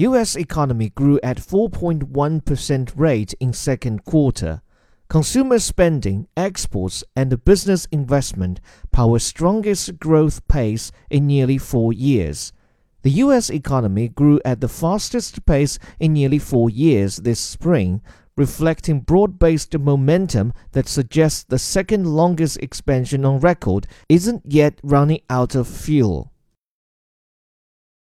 U.S. economy grew at 4.1% rate in second quarter. Consumer spending, exports, and business investment power strongest growth pace in nearly four years. The U.S. economy grew at the fastest pace in nearly four years this spring, reflecting broad-based momentum that suggests the second longest expansion on record isn't yet running out of fuel.